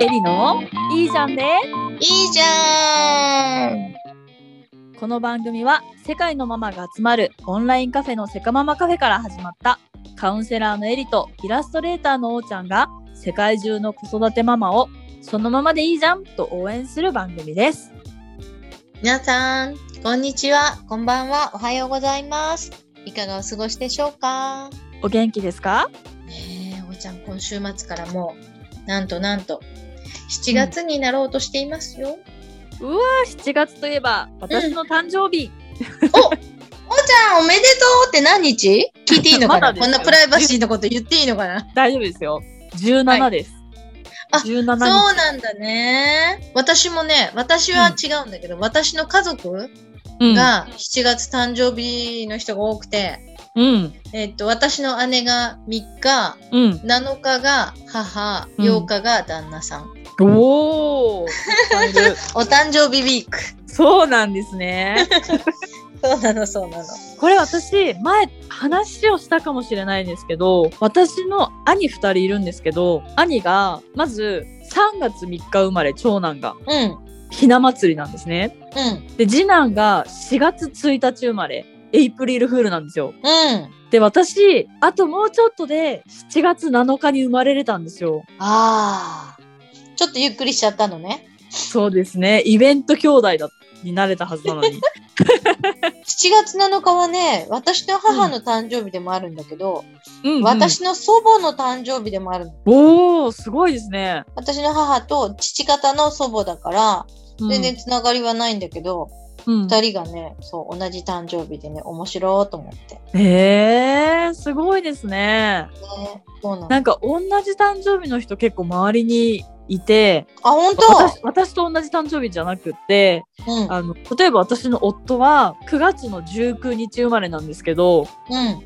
エリのいいじゃんでいいじゃん。この番組は世界のママが集まるオンラインカフェのセカママカフェから始まったカウンセラーのエリとイラストレーターのおーちゃんが世界中の子育てママをそのままでいいじゃんと応援する番組です。皆さん、こんにちは、こんばんは、おはようございます。いかがお過ごしでしょうか？お元気ですか？ねえ、おーちゃん、今週末からもう、なんとなんと、7月になろうとしていますよ。うわー7月といえば私の誕生日、おおーちゃん、おめでとうって何日？聞いていいのかな、こんなプライバシーのこと言っていいのかな？大丈夫ですよ。17です。あ17そう日なんだね。私もね、私は違うんだけど、私の家族うん。が7月誕生日の人が多くて、うん。えっと、私の姉が3日、うん。7日が母、うん8日が旦那さん。おお お誕生日ウィーク。そうなんですね。そうなの、そうなの。これ私前話をしたかもしれないんですけど私の兄2人いるんですけど兄がまず3月3日生まれ長男がうん、ひな祭りなんですねうん、で次男が4月1日生まれエイプリルフールなんですようん。で私あともうちょっとで7月7日に生まれれたんですよああ。ちょっとゆっくりしちゃったのね。そうですねイベント兄弟だになれたはずなのに7月7日はね、私の母の誕生日でもあるんだけど、うん、うん、私の祖母の誕生日でもあるの。おおすごいですね、私の母と父方の祖母だから、うん、全然つながりはないんだけど、うん二、人がね、そう、同じ誕生日でね、面白いと思って。へえすごいですね。ね、そうなの。なんか同じ誕生日の人結構周りにいてあ、本私私と同じ誕生日じゃなくって当うん、あの例えば私の夫は9月の19日生まれなんですけど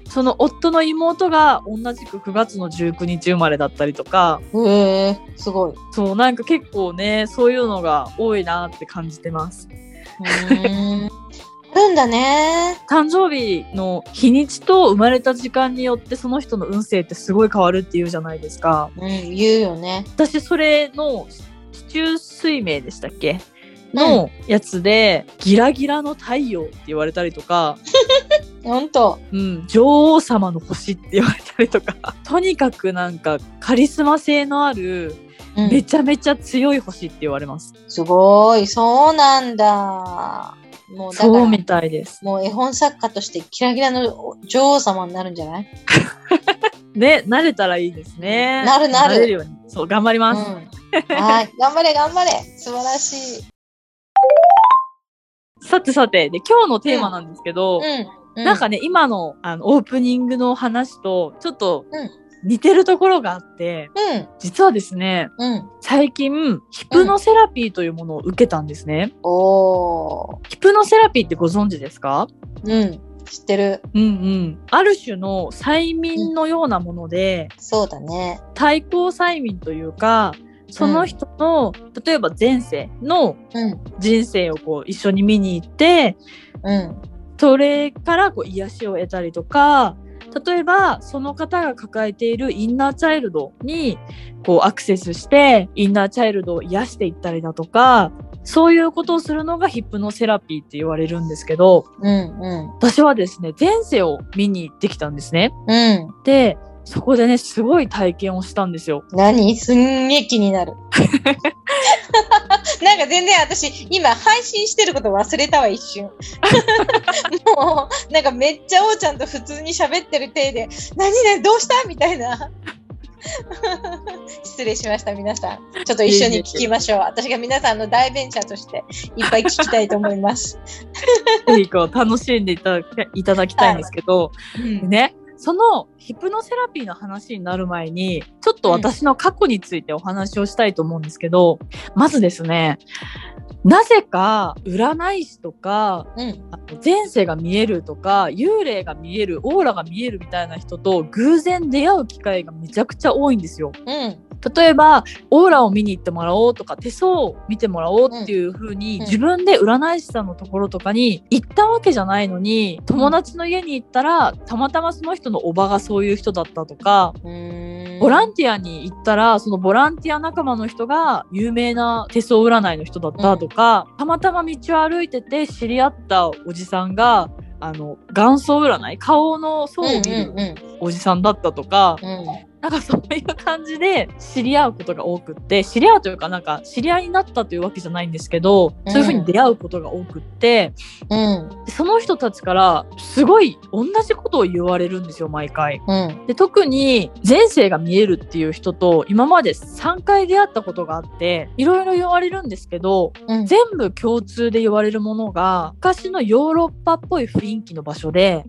その夫の妹が同じく9月の19日生まれだったりとかうん。へえ、すごい。うそうなんか結構ねそういうのが多いなって感じてます。るんだね。誕生日の日にちと生まれた時間によってその人の運勢ってすごい変わるっていうじゃないですか。うん、言うよね。私それの地中水明でしたっけ？のやつで、ギラギラの太陽って言われたりとか、ほんと。うん、女王様の星って言われたりとか とにかくなんかカリスマ性のあるうんめちゃめちゃ強い星って言われます、すごい。そうなんだ。もうだから、そうみたいですもう絵本作家としてキラキラの女王様になるんじゃない？ね慣れたらいいですねなるなるれるようにそう頑張ります、うん。はい。頑張れ、頑張れ。素晴らしい。さてさてで今日のテーマなんですけど、うん。なんかね今のあのオープニングの話とちょっとうん似てるところがあって、うん。実はですねうん。最近ヒプノセラピーというものを受けたんですね、おー。ヒプノセラピーってご存知ですか？うん。知ってる。うんうんある種の催眠のようなもので、そうだね。対抗催眠というかその人の、例えば前世のうん。人生をこう一緒に見に行ってうん。それからこう癒しを得たりとか例えばその方が抱えているインナーチャイルドにこうアクセスしてインナーチャイルドを癒していったりだとかそういうことをするのがヒプノセラピーって言われるんですけどうん。うん。私はですね前世を見に行ってきたんですね。うん。でそこでねすごい体験をしたんですよ。何？すんげえ気になる。なんか全然私、今配信してること忘れたわ、一瞬。もう、なんかめっちゃおーちゃんと普通に喋ってる体で、何々どうしたみたいな。失礼しました、皆さん。ちょっと一緒に聞きましょう。私が皆さんの大ベンチャーとしていっぱい聞きたいと思います。ぜひこう楽しんでいただきいたいんですけど、でねそのヒプノセラピーの話になる前にちょっと私の過去についてお話をしたいと思うんですけど、まずですねなぜか占い師とかうん。前世が見えるとか幽霊が見えるオーラが見えるみたいな人と偶然出会う機会がめちゃくちゃ多いんですよ。うん。例えばオーラを見に行ってもらおうとか手相を見てもらおうっていう風に、うん。自分で占い師さんのところとかに行ったわけじゃないのに友達の家に行ったらたまたまその人のおばがそういう人だったとかボランティアに行ったらそのボランティア仲間の人が有名な手相占いの人だったとか、たまたま道を歩いてて知り合ったおじさんがあの元祖占い顔の層を見るおじさんだったとか、なんかそういう感じで知り合うことが多くって知り合うというかなんか知り合いになったというわけじゃないんですけど、そういうふうに出会うことが多くって、うん、その人たちからすごい同じことを言われるんですよ毎回、うん、で特に前世が見えるっていう人と今まで3回出会ったことがあっていろいろ言われるんですけど、うん、全部共通で言われるものが昔のヨーロッパっぽい雰囲気の場所で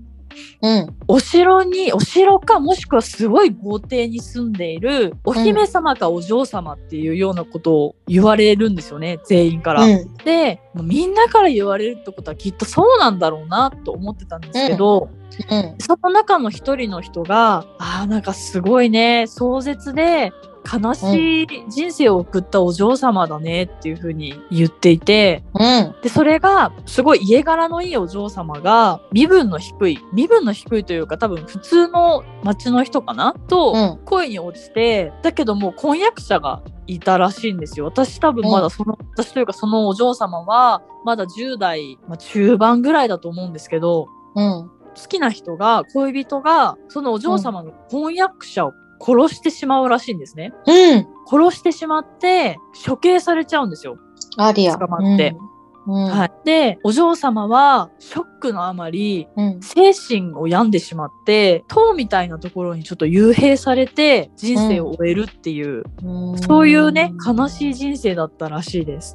うん、お城にお城かもしくはすごい豪邸に住んでいるお姫様かお嬢様っていうようなことを言われるんですよね全員から。うん、でみんなから言われるってことはきっとそうなんだろうなと思ってたんですけど、うん、その中の一人の人があなんかすごいね壮絶で悲しい人生を送ったお嬢様だねっていう風に言っていて、うん、でそれがすごい家柄のいいお嬢様が身分の低い身分の低いというか多分普通の町の人かな？と恋に落ちて、うん、だけどもう婚約者がいたらしいんですよ。私多分まだその、うん、私というかそのお嬢様はまだ10代、まあ、中盤ぐらいだと思うんですけど、うん、好きな人が恋人がそのお嬢様の婚約者を殺してしまうらしいんですね。うん。殺してしまって、処刑されちゃうんですよ。ありや。捕まって。うん、はい、でお嬢様はショックのあまり、うん、精神を病んでしまって塔みたいなところにちょっと幽閉されて人生を終えるっていう、うん、そういうね悲しい人生だったらしいです。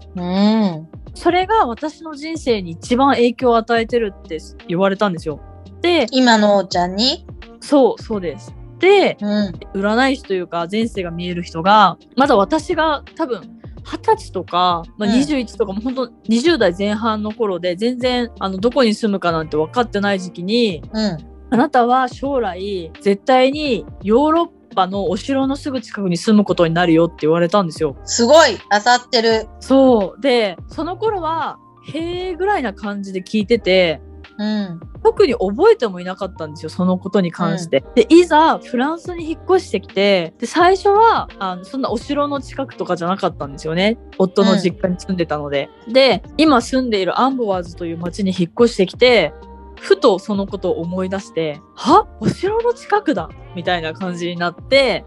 それが私の人生に一番影響を与えてるって言われたんですよ。で今のおちゃんに？そうそうです。で、うん、占い師というか前世が見える人がまだ私が多分二十歳とか、まあ、21とかも本当20代前半の頃で全然あのどこに住むかなんて分かってない時期に、うん、あなたは将来絶対にヨーロッパのお城のすぐ近くに住むことになるよって言われたんですよ。すごい。当たってる。そう。でその頃はへえぐらいな感じで聞いててうん、特に覚えてもいなかったんですよそのことに関して。うん、でいざフランスに引っ越してきてで最初はあのそんなお城の近くとかじゃなかったんですよね。夫の実家に住んでたので。うん、で今住んでいるアンボワーズという町に引っ越してきてふとそのことを思い出して、は？お城の近くだ！みたいな感じになって、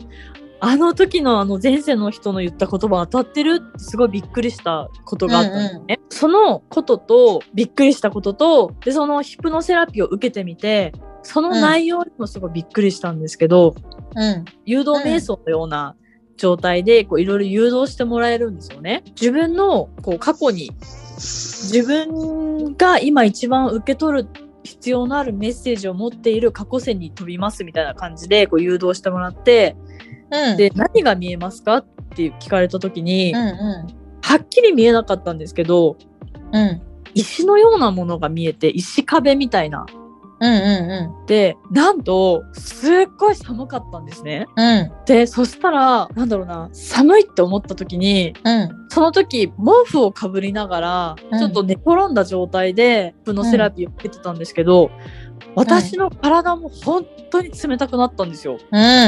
あの時のあの前世の人の言った言葉当たってるってすごいびっくりしたことがあったんですね。うんうん、そのこととびっくりしたこととでそのヒプノセラピーを受けてみてその内容にもすごいびっくりしたんですけど、うん、誘導瞑想のような状態でいろいろ誘導してもらえるんですよね。自分のこう過去に自分が今一番受け取る必要のあるメッセージを持っている過去線に飛びますみたいな感じでこう誘導してもらってうん、で何が見えますか？って聞かれた時に、うんうん、はっきり見えなかったんですけど、うん、石のようなものが見えて石壁みたいな。うんうんうん、でなんとすっごい寒かったんですね。うん、でそしたらなんだろうな寒いって思った時に、うん、その時毛布をかぶりながら、ちょっと寝転んだ状態でプノセラピーを受けてたんですけど、私の体も本当に冷たくなったんですよ。うん、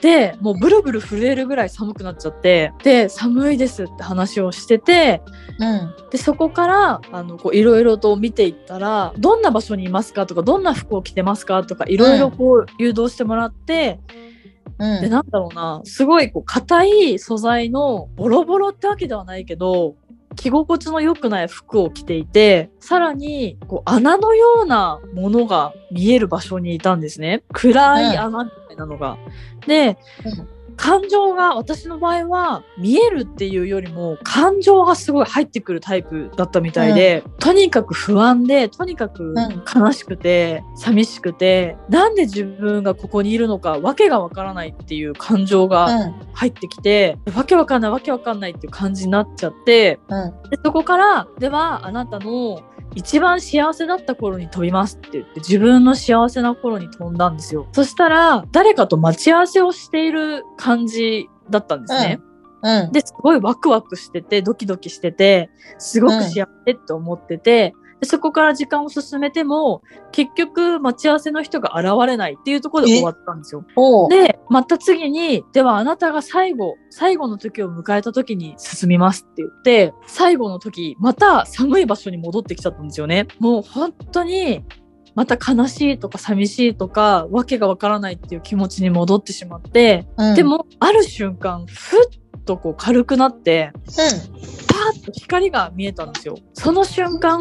でもうブルブル震えるぐらい寒くなっちゃってで寒いですって話をしてて、うん、でそこからあのこういろいろと見ていったらどんな場所にいますかとかどんな服を着てますかとかいろいろこう誘導してもらって。うん、でなんだろうなすごいこう硬い素材のボロボロってわけではないけど着心地の良くない服を着ていて、さらにこう穴のようなものが見える場所にいたんですね。暗い穴みたいなのが。で、感情が私の場合は見えるっていうよりも感情がすごい入ってくるタイプだったみたいで、うん、とにかく不安でとにかく悲しくて、うん、寂しくてなんで自分がここにいるのかわけがわからないっていう感情が入ってきて、うん、わけわかんないわけわかんないっていう感じになっちゃって、でそこからではあなたの一番幸せだった頃に飛びますって言って自分の幸せな頃に飛んだんですよ。そしたら誰かと待ち合わせをしている感じだったんですね。うんうん、ですごいワクワクしててドキドキしててすごく幸せって思ってて、でそこから時間を進めても、結局待ち合わせの人が現れないっていうところで終わったんですよ。で、また次に、ではあなたが最後、最後の時を迎えた時に進みますって言って、最後の時、また寒い場所に戻ってきちゃったんですよね。もう本当に、また悲しいとか寂しいとか、わけがわからないっていう気持ちに戻ってしまって、うん、でも、ある瞬間、ふっとこう軽くなって、うん、パーッと光が見えたんですよ。その瞬間、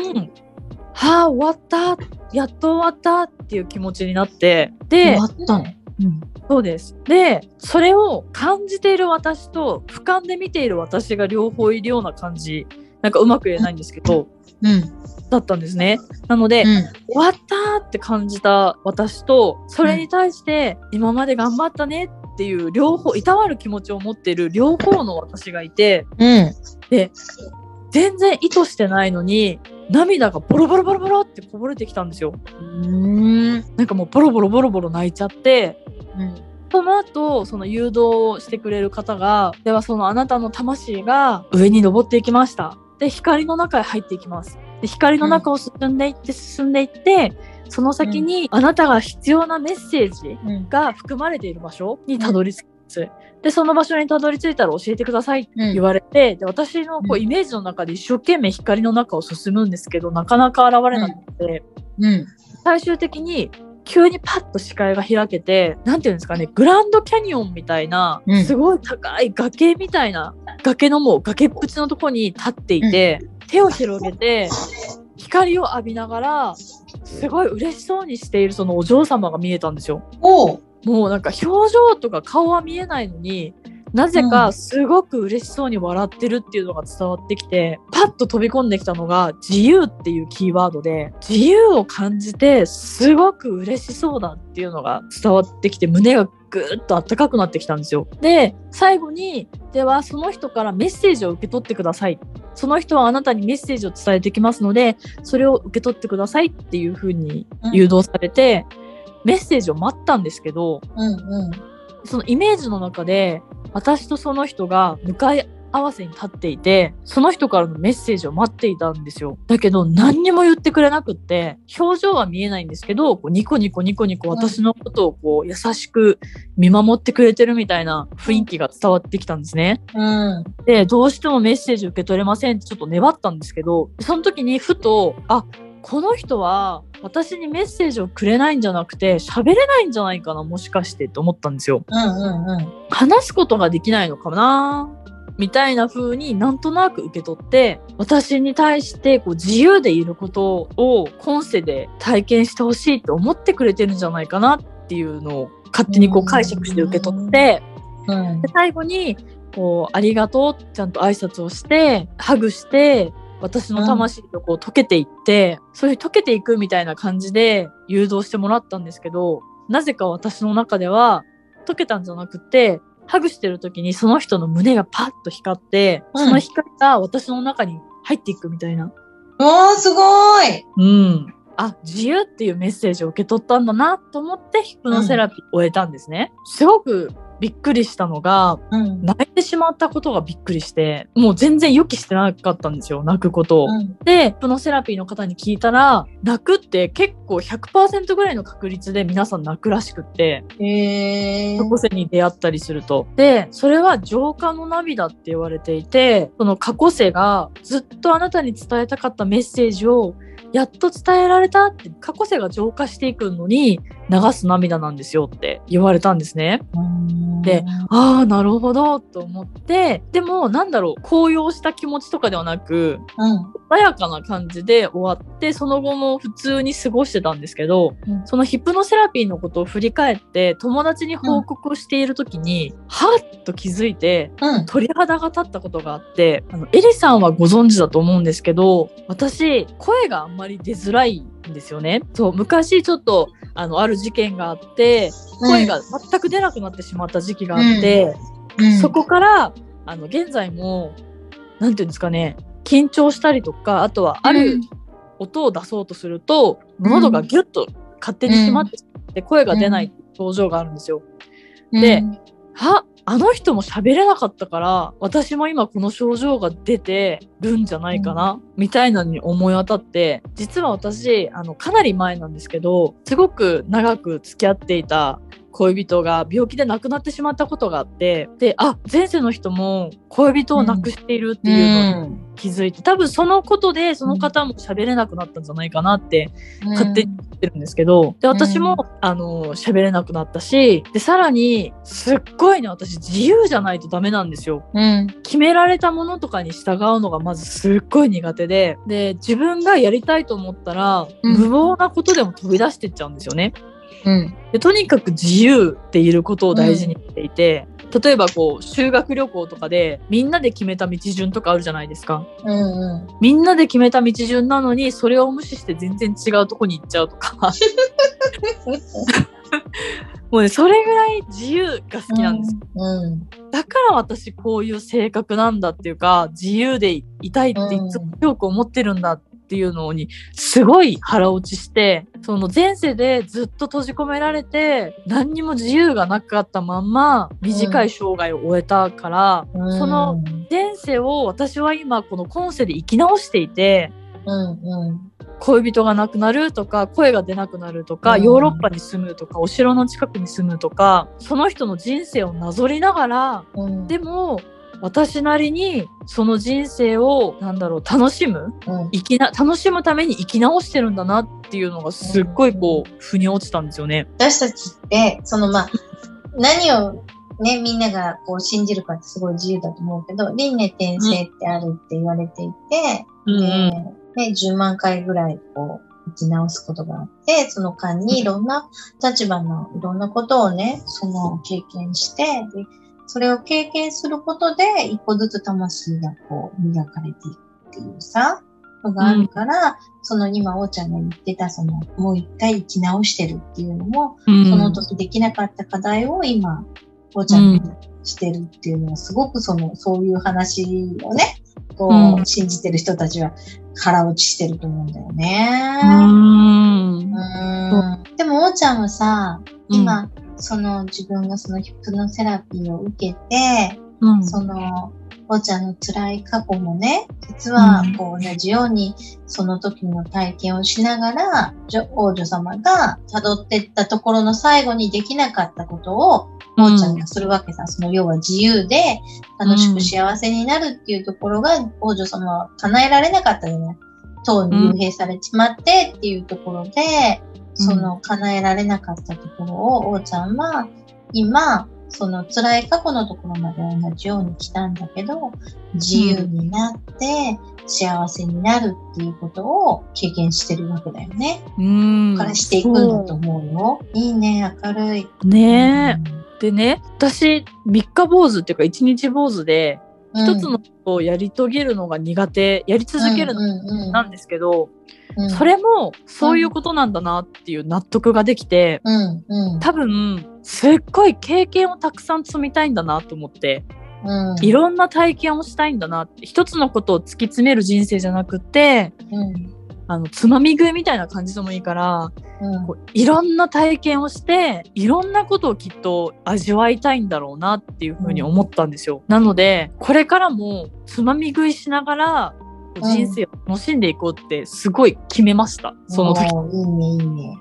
はあ、終わった。やっと終わったっていう気持ちになって、で、終わったの？うん、そうです。で、それを感じている私と俯瞰で見ている私が両方いるような感じ、なんかうまく言えないんですけど、うん、だったんですね。なので、うん、終わったって感じた私と、それに対して、今まで頑張ったねっていう両方、いたわる気持ちを持っている両方の私がいて、うん、で、全然意図してないのに、涙がボロボロボロボロってこぼれてきたんですよ。うんなんかもうボロボロボロボロ泣いちゃって、うん、その後、その誘導してくれる方が、ではそのあなたの魂が上に登っていきました。で、光の中へ入っていきます。で光の中を進んでいって進んでいって、その先にあなたが必要なメッセージが含まれている場所にたどり着きます。で、その場所にたどり着いたら教えてくださいって言われて、で私のこうイメージの中で一生懸命光の中を進むんですけど、なかなか現れなくて、うん、最終的に急にパッと視界が開けて、なんていうんですかね、グランドキャニオンみたいな、すごい高い崖みたいな、崖のもう崖っぷちのとこに立っていて、手を広げて、光を浴びながら、すごい嬉しそうにしているそのお嬢様が見えたんですよ。もうなんか表情とか顔は見えないのに、なぜかすごく嬉しそうに笑ってるっていうのが伝わってきて、パッと飛び込んできたのが自由っていうキーワードで、自由を感じてすごく嬉しそうだっていうのが伝わってきて、胸がぐーっと暖かくなってきたんですよ。で、最後に、ではその人からメッセージを受け取ってください。その人はあなたにメッセージを伝えてきますので、それを受け取ってくださいっていうふうに誘導されて、うん、メッセージを待ったんですけど、うんうん、そのイメージの中で、私とその人が向かい合わせに立っていて、その人からのメッセージを待っていたんですよ。だけど何にも言ってくれなくって、表情は見えないんですけど、こうニコニコニコニコ私のことをこう優しく見守ってくれてるみたいな雰囲気が伝わってきたんですね。うん、で、どうしてもメッセージ受け取れませんってちょっと粘ったんですけど、その時にふと、あ、この人は私にメッセージをくれないんじゃなくて喋れないんじゃないかなもしかしてって思ったんですよ。うんうんうん、話すことができないのかなみたいな風になんとなく受け取って私に対してこう自由でいることを今世で体験してほしいって思ってくれてるんじゃないかなっていうのを勝手にこう解釈して受け取って、うん、で最後にこうありがとうちゃんと挨拶をしてハグして私の魂とこう溶けていって、うん、そういう溶けていくみたいな感じで誘導してもらったんですけど、なぜか私の中では溶けたんじゃなくて、ハグしてる時にその人の胸がパッと光って、うん、その光が私の中に入っていくみたいな。おー、すごいうん。あ、自由っていうメッセージを受け取ったんだなと思ってヒプノセラピーを終えたんですね。うん、すごくびっくりしたのが、うん、泣いてしまったことがびっくりして、もう全然予期してなかったんですよ、泣くことを。うん、で、プノセラピーの方に聞いたら、泣くって結構100%ぐらいの確率で皆さん泣くらしくって、過去世に出会ったりすると。で、それは浄化の涙って言われていて、その過去世がずっとあなたに伝えたかったメッセージをやっと伝えられたって過去世が浄化していくのに流す涙なんですよって言われたんですね。で、ああ、なるほどと思って、でもなんだろう、高揚した気持ちとかではなく、うん、穏やかな感じで終わって、その後も普通に過ごしてたんですけど、うん、そのヒプノセラピーのことを振り返って友達に報告している時に、うん、はっと気づいて、鳥肌が立ったことがあって、あの、エリさんはご存知だと思うんですけど、私、声があんまり出づらいんですよね。そう、昔ちょっと、あの、ある事件があって、声が全く出なくなってしまった時期があって、うん、そこから、あの、現在も、なんていうんですかね、緊張したりとか、あとはある音を出そうとすると、うん、喉がギュッと勝手に閉まってしまって、声が出ない症状があるんですよ。で、は？あの人も喋れなかったから私も今この症状が出てるんじゃないかな、うん、みたいなのに思い当たって実は私あのかなり前なんですけどすごく長く付き合っていた恋人が病気で亡くなってしまったことがあってであ前世の人も恋人を亡くしているっていうのに気づいて、うん、多分そのことでその方も喋れなくなったんじゃないかなって勝手に言ってるんですけどで私も、うん、あの喋れなくなったしでさらにすっごいね私自由じゃないとダメなんですよ、うん、決められたものとかに従うのがまずすっごい苦手でで自分がやりたいと思ったら、無謀なことでも飛び出してっちゃうんですよね。うん、でとにかく自由っていることを大事にしていて、うん、例えばこう修学旅行とかでみんなで決めた道順とかあるじゃないですか、うんうん、みんなで決めた道順なのにそれを無視して全然違うとこに行っちゃうとか。もうねそれぐらい自由が好きなんです、うん。うん、だから私こういう性格なんだっていうか自由でいたいっていつも強く思ってるんだってっていうのにすごい腹落ちしてその前世でずっと閉じ込められて何にも自由がなかったまんま短い生涯を終えたから、うん、その前世を私は今この今世で生き直していて、うんうん、恋人が亡くなるとか声が出なくなるとか、うん、ヨーロッパに住むとかお城の近くに住むとかその人の人生をなぞりながら、うん、でも私なりにその人生をなんだろう楽しむ、うん、生きな楽しむために生き直してるんだなっていうのがすっごいこう、うん、腑に落ちたんですよね。私たちってそのまあ何をね、みんながこう信じるかってすごい自由だと思うけど、輪廻転生ってあるって言われていて、うん、ね、10万回ぐらいこう、生き直すことがあって、その間にいろんな立場のいろんなことをね、その経験して、でそれを経験することで、一個ずつ魂がこう、磨かれていくっていうさ、のがあるから、うん、その今、おーちゃんが言ってた、その、もう一回生き直してるっていうのも、うん、その時できなかった課題を今、おーちゃんがしてるっていうのは、すごくその、そういう話をね、こう、うん、信じてる人たちは腹落ちしてると思うんだよね。うん。でも、おーちゃんはさ、今、その自分がそのヒプノセラピーを受けて、うん、その、おちゃんの辛い過去もね、実はこう同じようにその時の体験をしながら、王女様が辿っていったところの最後にできなかったことを、おちゃんがするわけさ。その要は自由で楽しく幸せになるっていうところが、王女様は叶えられなかったよね。塔に幽閉されちまってっていうところで、その叶えられなかったところを、おーちゃんは今、その辛い過去のところまで同じように来たんだけど、自由になって幸せになるっていうことを経験してるわけだよね。うん。からしていくんだと思うよ。いいね、明るい。ねえ。でね、私、三日坊主っていうか一日坊主で、一つのことをやり遂げるのが苦手、やり続けるのなんですけど、それもそういうことなんだなっていう納得ができて、うん。うん、多分すっごい経験をたくさん積みたいんだなと思って、うん、いろんな体験をしたいんだなって一つのことを突き詰める人生じゃなくて、うん、あのつまみ食いみたいな感じでもいいから、うん、こういろんな体験をしていろんなことをきっと味わいたいんだろうなっていうふうに思ったんですよ。なのでこれからもつまみ食いしながら人生を楽しんでいこうってすごい決めました、その時。いいね、いいね。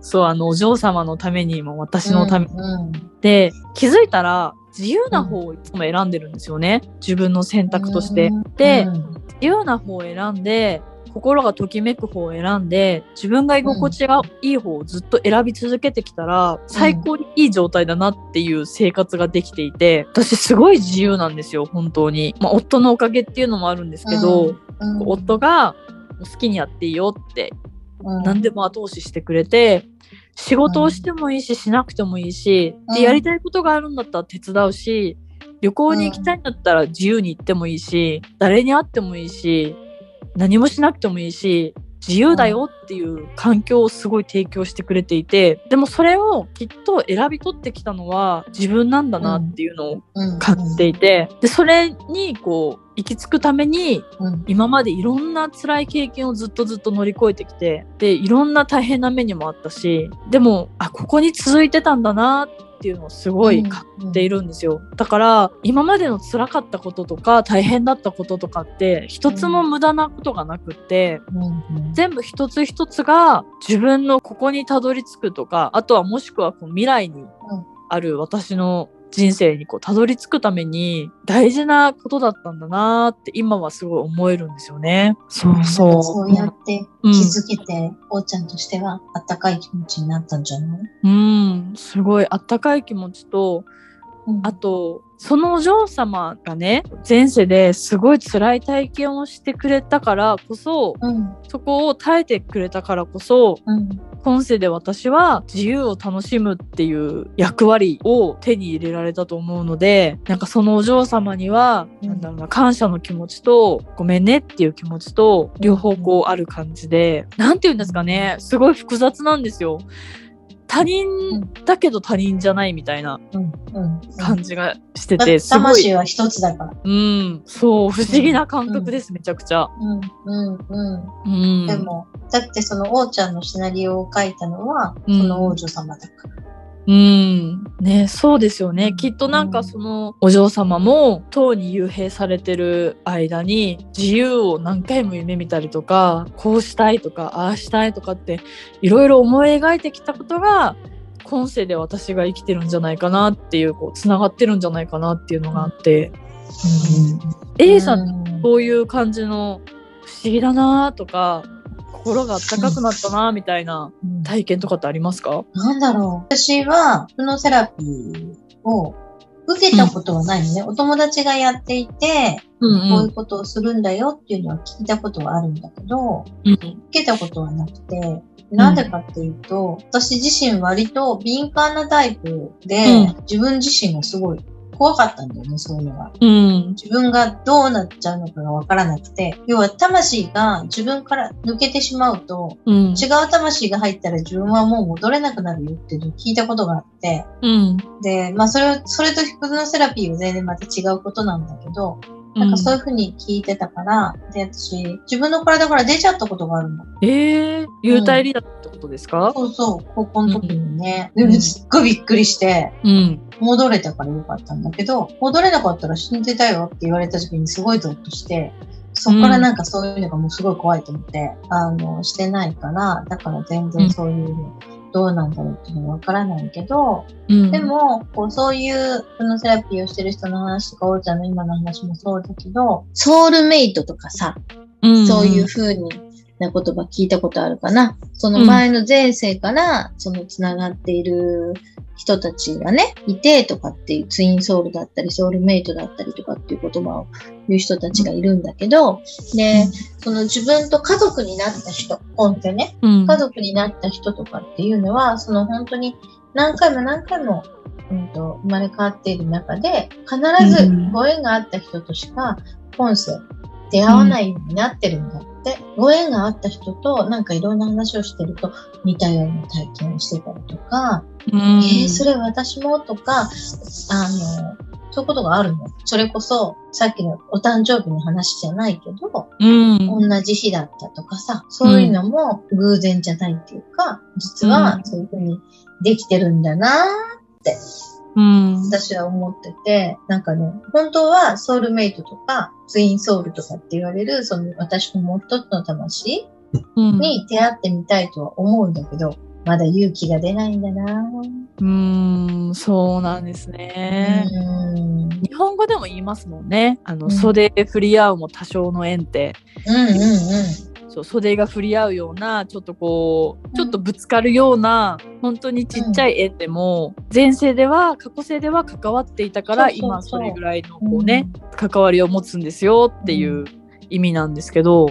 そう、あの、お嬢様のためにも私のために。うんうん、で、気づいたら、自由な方をいつも選んでるんですよね。自分の選択として。で、自由な方を選んで、心がときめく方を選んで自分が居心地がいい方をずっと選び続けてきたら、最高にいい状態だなっていう生活ができていて私すごい自由なんですよ本当に、まあ、夫のおかげっていうのもあるんですけど、うん。うん、夫が好きにやっていいよって何でも後押ししてくれて仕事をしてもいいし、しなくてもいいし、でやりたいことがあるんだったら手伝うし旅行に行きたいんだったら自由に行ってもいいし、誰に会ってもいいし何もしなくてもいいし自由だよっていう環境をすごい提供してくれていてでもそれをきっと選び取ってきたのは自分なんだなっていうのを感じていてでそれにこう行き着くために、今までいろんな辛い経験をずっとずっと乗り越えてきてでいろんな大変な目にもあったしでもあここに続いてたんだなっっていうのをすごい感じているんですよ、うんうん、だから今までの辛かったこととか大変だったこととかって一つも無駄なことがなくって、うんうん、全部一つ一つが自分のここにたどり着くとかあとはもしくはこう未来にある私の人生にこうたどり着くために大事なことだったんだなって今はすごい思えるんですよね。そうそう。そうやって気づけて、お、うん、ちゃんとしてはあったかい気持ちになったんじゃない？うん、すごいあったかい気持ちと、うん、あとそのお嬢様がね前世ですごい辛い体験をしてくれたからこそ、うん、そこを耐えてくれたからこそ、うん、今世で私は自由を楽しむっていう役割を手に入れられたと思うのでなんかそのお嬢様には、うん、なんだろうな感謝の気持ちとごめんねっていう気持ちと両方こうある感じで何て言うんですかねすごい複雑なんですよ。他人だけど他人じゃないみたいな感じがしてて、すごい。魂は一つだから。うん。そう、不思議な感覚です、めちゃくちゃ。うん、うん、うん。でも、だってその王ちゃんのシナリオを書いたのは、その王女様だから。うん。ね、そうですよね。きっとなんかそのお嬢様も塔に幽閉されてる間に自由を何回も夢見たりとか、こうしたいとか、ああしたいとかっていろいろ思い描いてきたことが、今世で私が生きてるんじゃないかなっていう、こう、つながってるんじゃないかなっていうのがあって、うん。A さん、こういう感じの不思議だなとか、心があったかくなったな、みたいな体験とかってありますか、うん、なんだろう。私は、プノセラピーを受けたことはないのね。うん、お友達がやっていて、うんうん、こういうことをするんだよっていうのは聞いたことはあるんだけど、うん、受けたことはなくて、なんでかっていうと、私自身割と敏感なタイプで、自分自身がすごい怖かったんだよね、そういうのが。うん、自分がどうなっちゃうのかがわからなくて、要は魂が自分から抜けてしまうと、うん、違う魂が入ったら自分はもう戻れなくなるよっていうのを聞いたことがあって、うん、で、まあそれ、それとヒプノセラピーは全然また違うことなんだけど、なんかそういうふうに聞いてたから、で、私、自分の体から出ちゃったことがあるの。ええー、幽体離脱ってことですか、うん、そうそう、高校の時にね。うん、すっごいびっくりして、うん、戻れたからよかったんだけど、戻れなかったら死んでたよって言われた時にすごいゾッとして、そこからなんかそういうのがもうすごい怖いと思って、あの、してないから、だから全然そういう、どうなんだろうっていうのはわからないけど、うん、でも、こう、そういうプノセラピーをしてる人の話とか、おうちゃんの今の話もそうだけど、ソウルメイトとかさ、うん、そういう風にな言葉聞いたことあるかな。その前の前世から、その繋がっている人たちがね、いてとかっていうツインソウルだったり、ソウルメイトだったりとかっていう言葉を言う人たちがいるんだけど、で、その自分と家族になった人、本ってね、家族になった人とかっていうのは、その本当に何回も何回も、うんと、生まれ変わっている中で、必ずご縁があった人としか、今世出会わないようになってるんだって、ご縁があった人となんかいろんな話をしてると似たような体験をしてたりとか、うん、えー、それ私もとか、あの、そういうことがあるの。それこそ、さっきのお誕生日の話じゃないけど、うん、同じ日だったとかさ、そういうのも偶然じゃないっていうか、実はそういうふうにできてるんだなーってうん、私は思ってて、なんかね、本当はソウルメイトとか、ツインソウルとかって言われる、その私のもう一つの魂に出会ってみたいとは思うんだけど、まだ勇気が出ないんだなうん、そうなんですね。日本語でも言いますもんね。あの、うん、袖振り合うも多少の縁って。うんうんうん。そう袖が振り合うようなちょっとこうちょっとぶつかるような本当にちっちゃい縁でも、前世では過去世では関わっていたから今それぐらいのこうね、関わりを持つんですよっていう意味なんですけど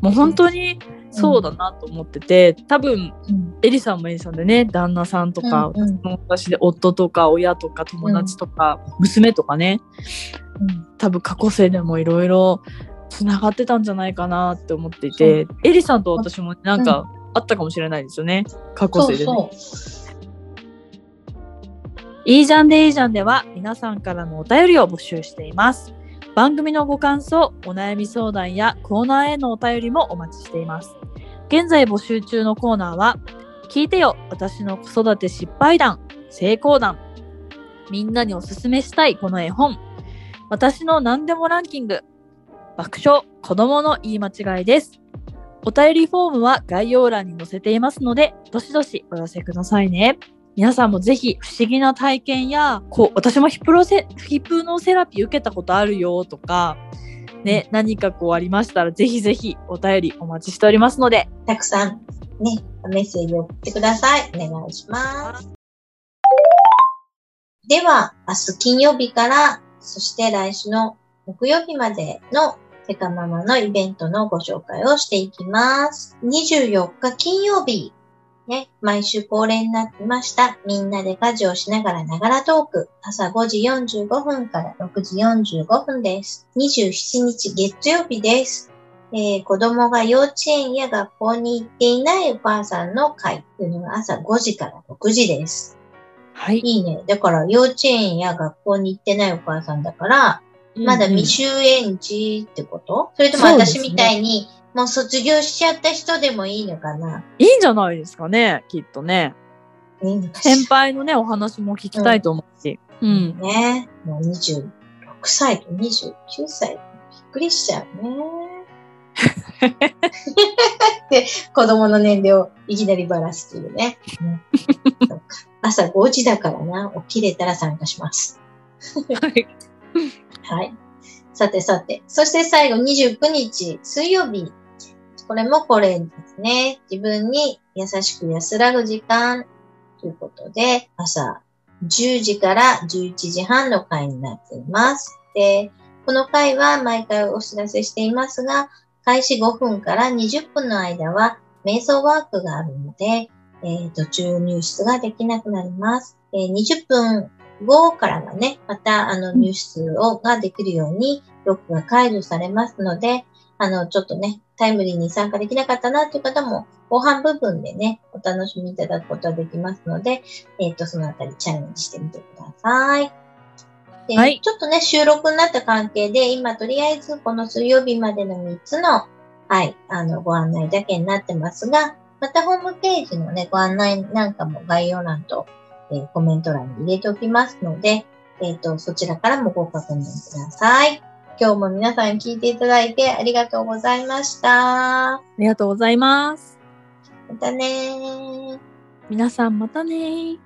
もう本当にそうだなと思ってて多分、エリさんもエリさんでね旦那さんとか、私で夫とか親とか友達とか、娘とかね、多分過去世でもいろいろつながってたんじゃないかなって思っていてエリさんと私もなんかあったかもしれないですよね、過去世でね。いいじゃんでいいじゃんでは皆さんからのお便りを募集しています。番組のご感想、お悩み相談やコーナーへのお便りもお待ちしています。現在募集中のコーナーは、聞いてよ、私の子育て失敗談、成功談、みんなにおすすめしたいこの絵本。私の何でもランキング。爆笑、子供の言い間違いです。お便りフォームは概要欄に載せていますので、どしどしお寄せくださいね。皆さんもぜひ不思議な体験や、こう、私もヒプロセ、ヒプノセラピー受けたことあるよとか、ね、何かこうありましたら、ぜひぜひお便りお待ちしておりますので。たくさんね、メッセージを送ってください。お願いします。では、明日金曜日から、そして来週の木曜日までのセカママのイベントのご紹介をしていきます。24日金曜日、ね、毎週恒例になってました。みんなで家事をしながらながらトーク。朝5時45分から6時45分です。27日月曜日です。えー、子供が幼稚園や学校に行っていないお母さんの会というのが朝5時から6時です。はい。いいね。だから幼稚園や学校に行ってないお母さんだから、まだ未就園児ってこと、うんうん、それとも私みたいに、もう卒業しちゃった人でもいいのかな？いいんじゃないですかね、きっとね。先輩のね、お話も聞きたいと思うし。うん。うん、ね。もう26歳と29歳。びっくりしちゃうね。で、子供の年齢をいきなりばらすというね。朝5時だからな、起きれたら参加します。はい。はい。さてさて。そして最後29日、水曜日。これもこれですね。自分に優しく安らぐ時間ということで、朝10時から11時半の回になっています。で、この回は毎回お知らせしていますが、開始5分から20分の間は瞑想ワークがあるので、えー、途中入室ができなくなります。えー、20分後からはね、またあの入室をができるようにロックが解除されますので、あの、ちょっとね、タイムリーに参加できなかったなという方も、後半部分でね、お楽しみいただくことができますので、えっ、ー、と、そのあたりチャレンジしてみてください。で、はい、ちょっとね、収録になった関係で、今とりあえずこの水曜日までの3つの、はい、あの、ご案内だけになってますが、またホームページのね、ご案内なんかも概要欄と、えー、コメント欄に入れておきますので、えっ、ー、と、そちらからもご確認ください。今日も皆さん聞いていただいてありがとうございました。ありがとうございます。またね皆さんまたね